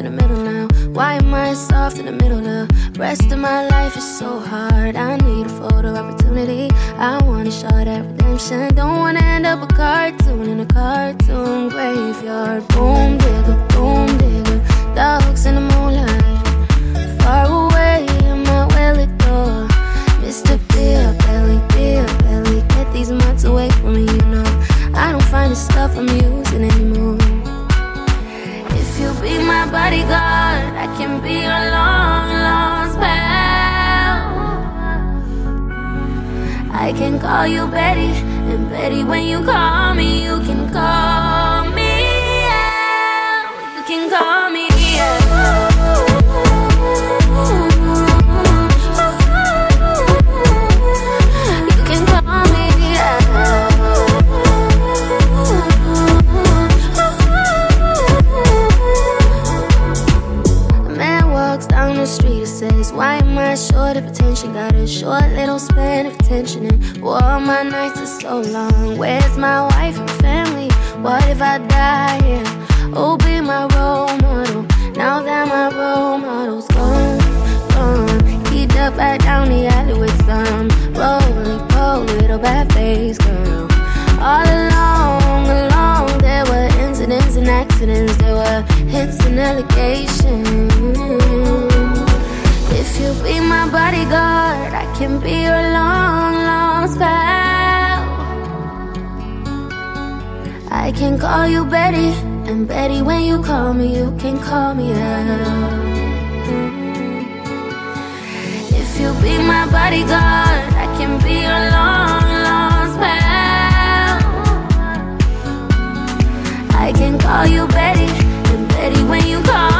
in the middle now? Why am I soft in the middle? The rest of my life is so hard. I need a photo opportunity. I wanna show that redemption. Don't wanna end up a cartoon in a cartoon graveyard. Boom digger, boom digger. Dogs in the moonlight. Far away in my well door. Mr. Beer Belly, Beer Belly. Get these mutts away from me, you know. I don't find the stuff I'm using anymore. Be my bodyguard, I can be your long lost pal. I can call you Betty, and Betty, when you call me, you can call me out. You can call me You short of attention? Got a short little span of attention, and all my nights are so long. Where's my wife and family? What if I die here? Oh, be my role model. Now that my role model's gone, gone. He ducked back down the alley with some roly poly little bad face girl. All along, along, there were incidents and accidents, there were hits and allegations. If you be my bodyguard, I can be your long lost pal. I can call you Betty, and Betty, when you call me, you can call me out. If you be my bodyguard, I can be your long lost pal. I can call you Betty, and Betty, when you call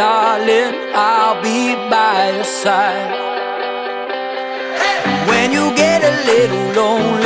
darling, I'll be by your side. When you get a little lonely.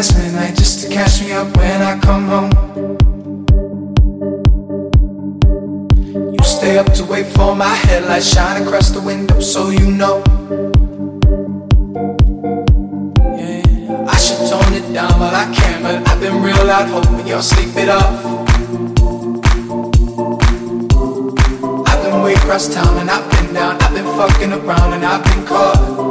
midnight just to catch me up when I come home. You stay up to wait for my headlights shine across the window, so you know. Yeah, I should tone it down, but I can't. But I've been real loud, hoping y'all sleep it off. I've been way across town and I've been down, I've been fucking around and I've been caught.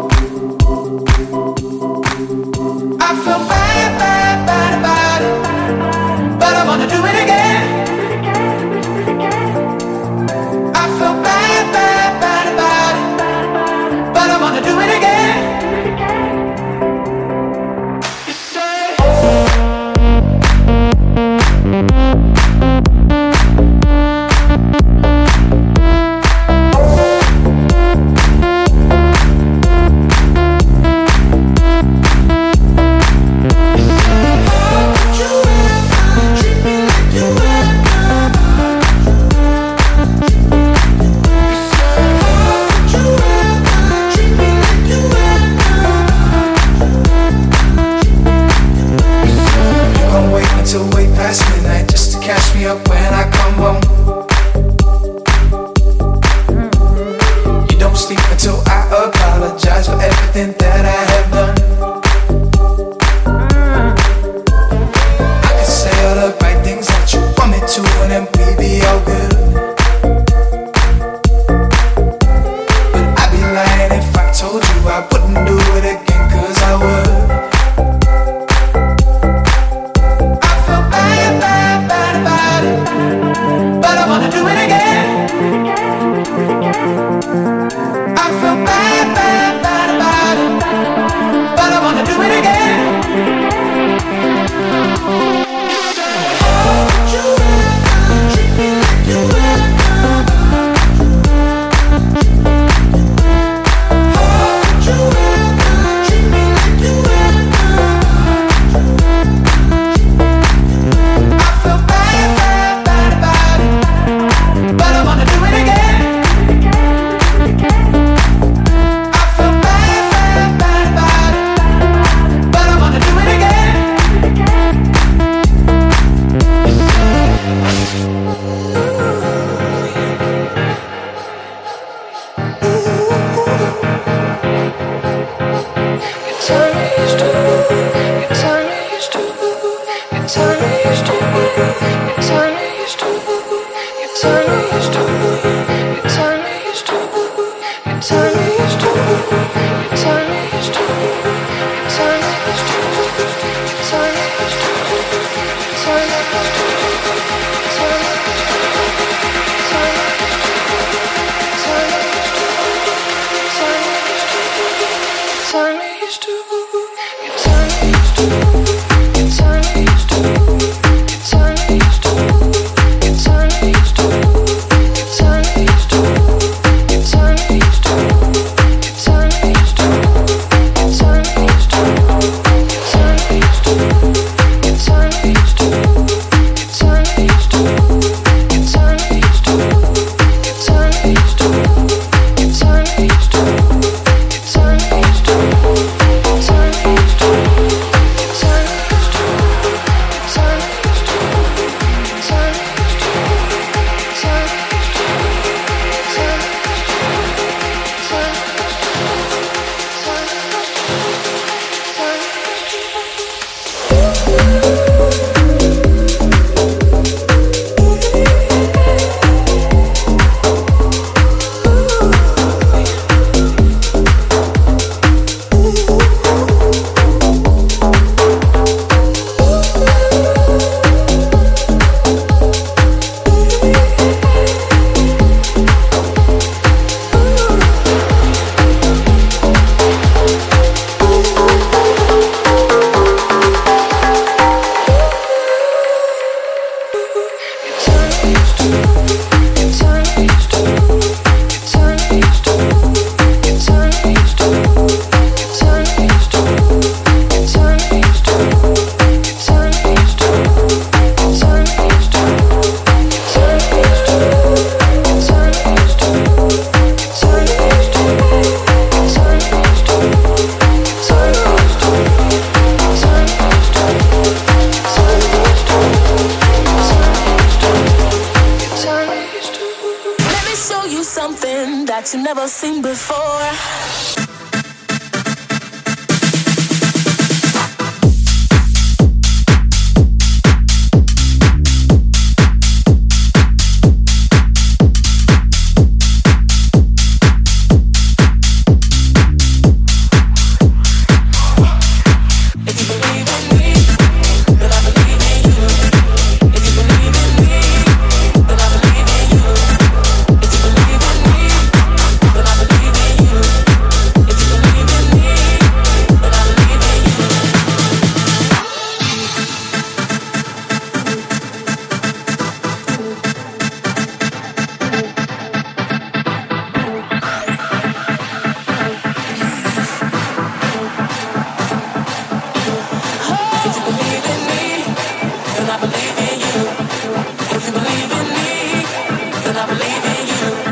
you.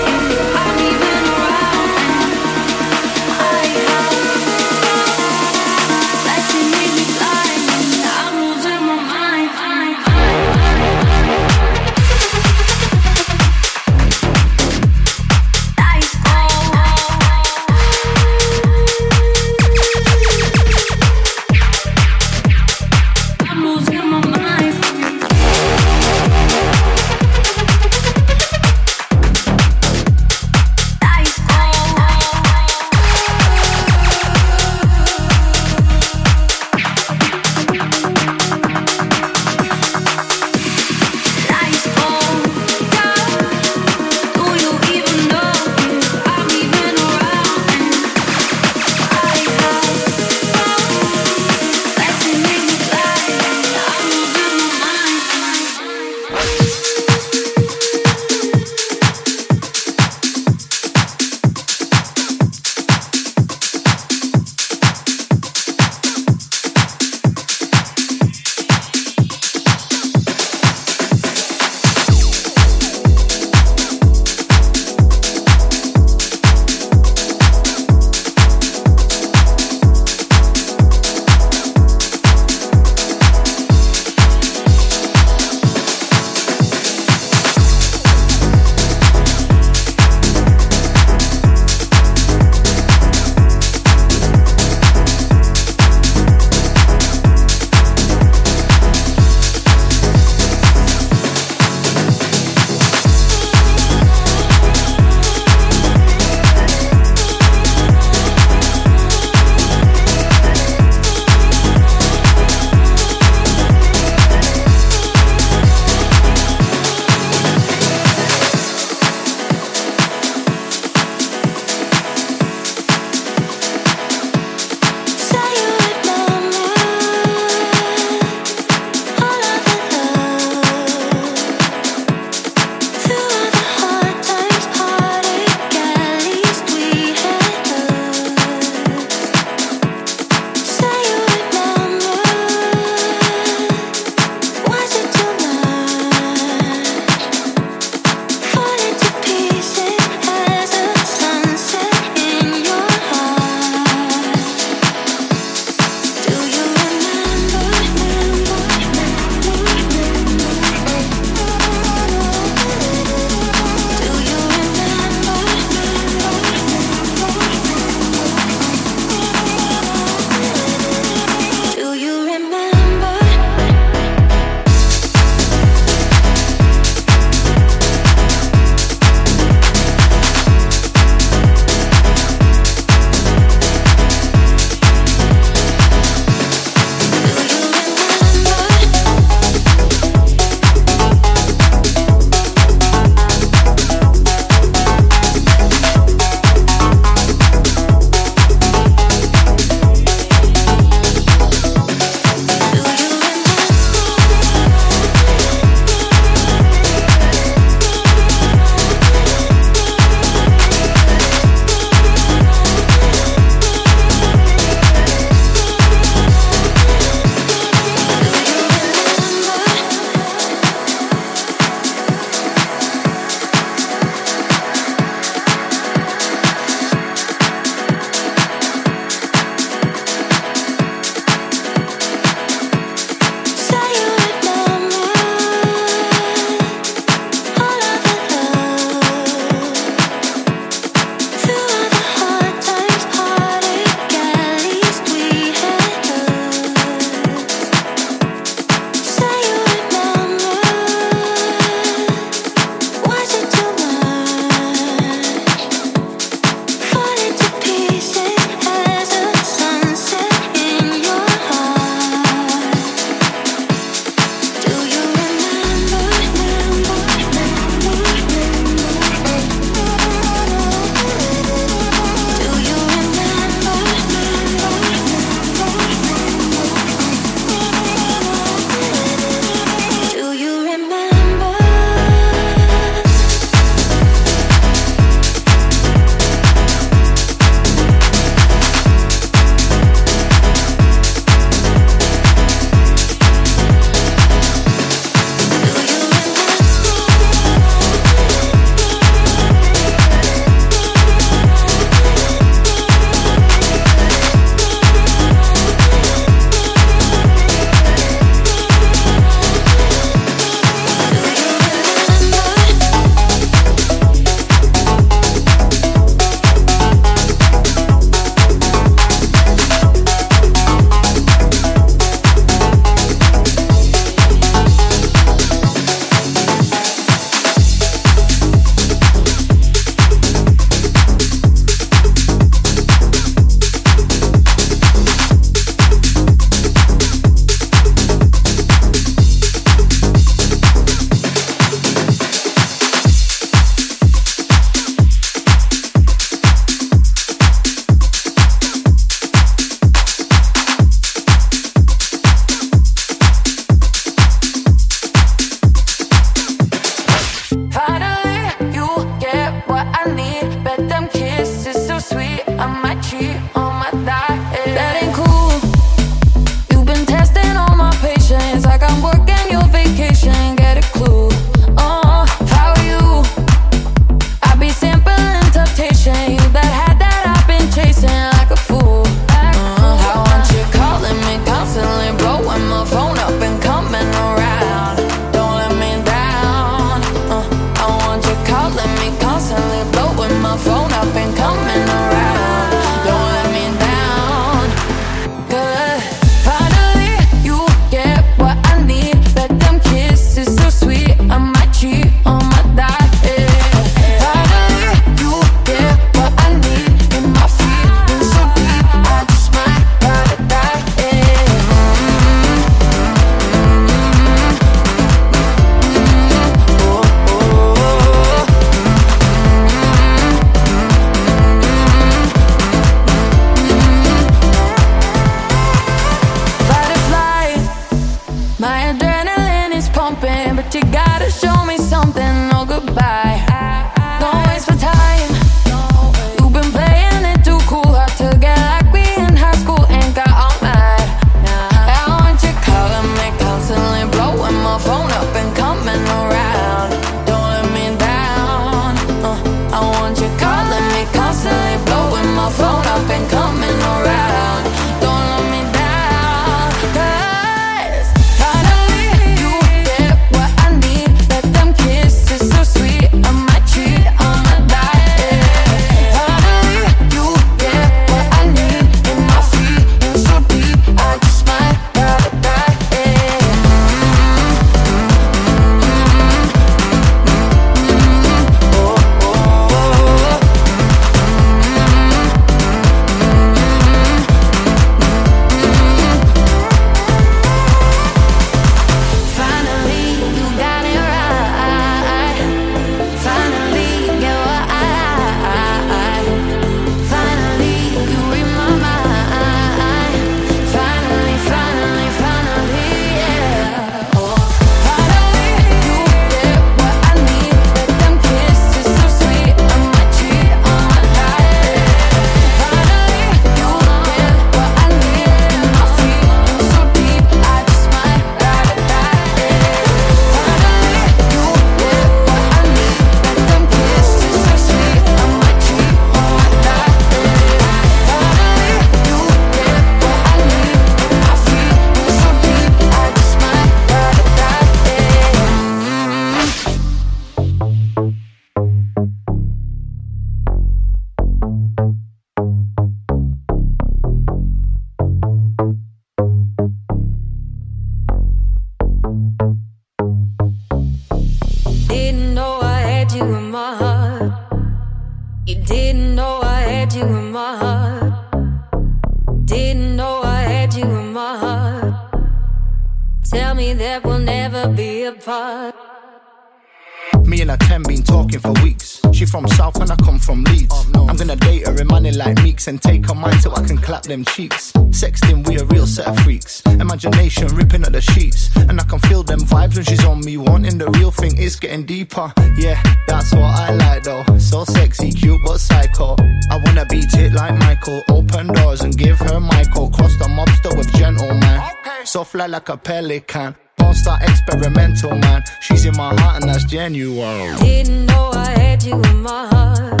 South and I come from Leeds. Oh. I'm gonna date her in money like Meeks and take her mind so I can clap them cheeks. Sexting, we a real set of freaks. Imagination ripping at the sheets. And I can feel them vibes when she's on me. Wanting the real thing is getting deeper. Yeah, that's what I like though. So sexy, cute, but psycho. I wanna beat it like Michael. Open doors and give her Michael. Cross the mobster with gentleman. So fly like a pelican star experimental, man. She's in my heart and that's genuine. Didn't know I had you in my heart.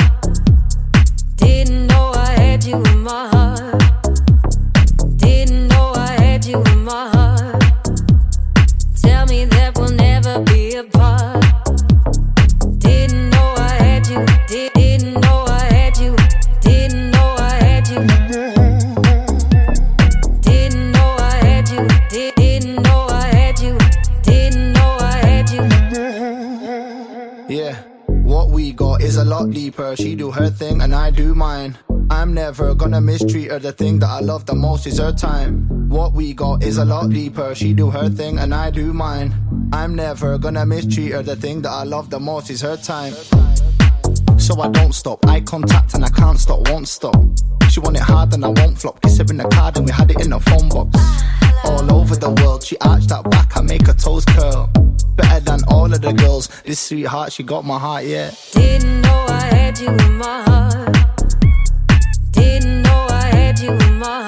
Didn't know I had you in my heart. Didn't know I had you in my heart. Tell me deeper. She do her thing and I do mine. I'm never gonna mistreat her. The thing that I love the most is her time. What we got is a lot deeper. She do her thing and I do mine. I'm never gonna mistreat her. The thing that I love the most is her time. So I don't stop. Eye contact and I can't stop, won't stop. She want it hard and I won't flop. Kiss her in the card and we had it in the phone box. All over the world, she arched that back, I make her toes curl. Better than all of the girls. This sweetheart, she got my heart, yeah. Didn't know I had you in my heart. Didn't know I had you in my heart.